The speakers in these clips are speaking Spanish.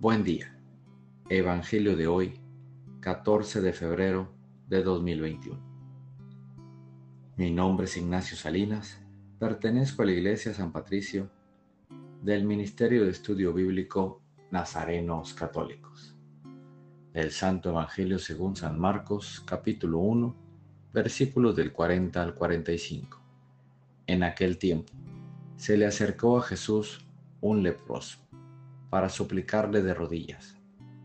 Buen día. Evangelio de hoy, 14 de febrero de 2021. Mi nombre es Ignacio Salinas, pertenezco a la Iglesia San Patricio del Ministerio de Estudio Bíblico Nazarenos Católicos. El Santo Evangelio según San Marcos, capítulo 1, versículos del 40 al 45. En aquel tiempo se le acercó a Jesús un leproso para suplicarle de rodillas,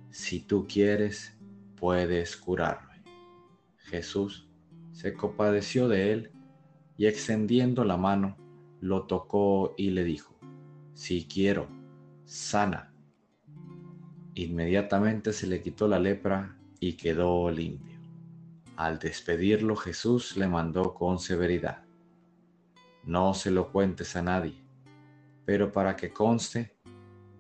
si tú quieres, puedes curarme. Jesús se compadeció de él y extendiendo la mano, lo tocó y le dijo, si quiero, sana. Inmediatamente se le quitó la lepra y quedó limpio. Al despedirlo Jesús le mandó con severidad, no se lo cuentes a nadie, pero para que conste,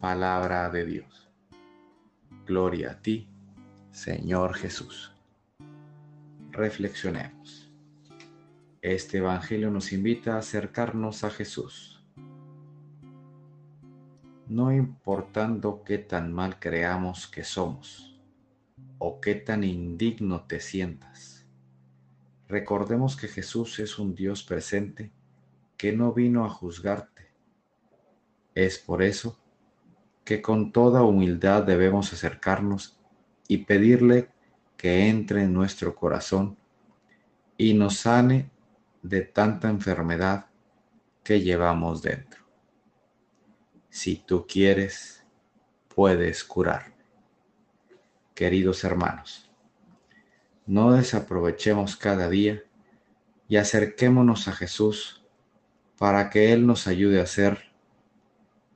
palabra de Dios. Gloria a ti, Señor Jesús. Reflexionemos. Este Evangelio nos invita a acercarnos a Jesús. No importando qué tan mal creamos que somos o qué tan indigno te sientas, recordemos que Jesús es un Dios presente que no vino a juzgarte. Es por eso que con toda humildad debemos acercarnos y pedirle que entre en nuestro corazón y nos sane de tanta enfermedad que llevamos dentro. Si tú quieres, puedes curarme. Queridos hermanos, no desaprovechemos cada día y acerquémonos a Jesús para que Él nos ayude a hacer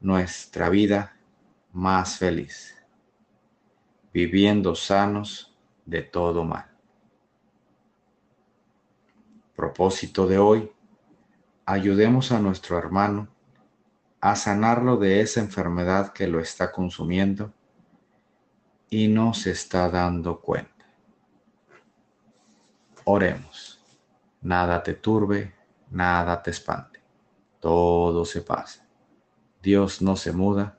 nuestra vida más feliz, viviendo sanos de todo mal. Propósito de hoy, ayudemos a nuestro hermano a sanarlo de esa enfermedad que lo está consumiendo y no se está dando cuenta. Oremos. Nada te turbe, nada te espante. Todo se pasa. Dios no se muda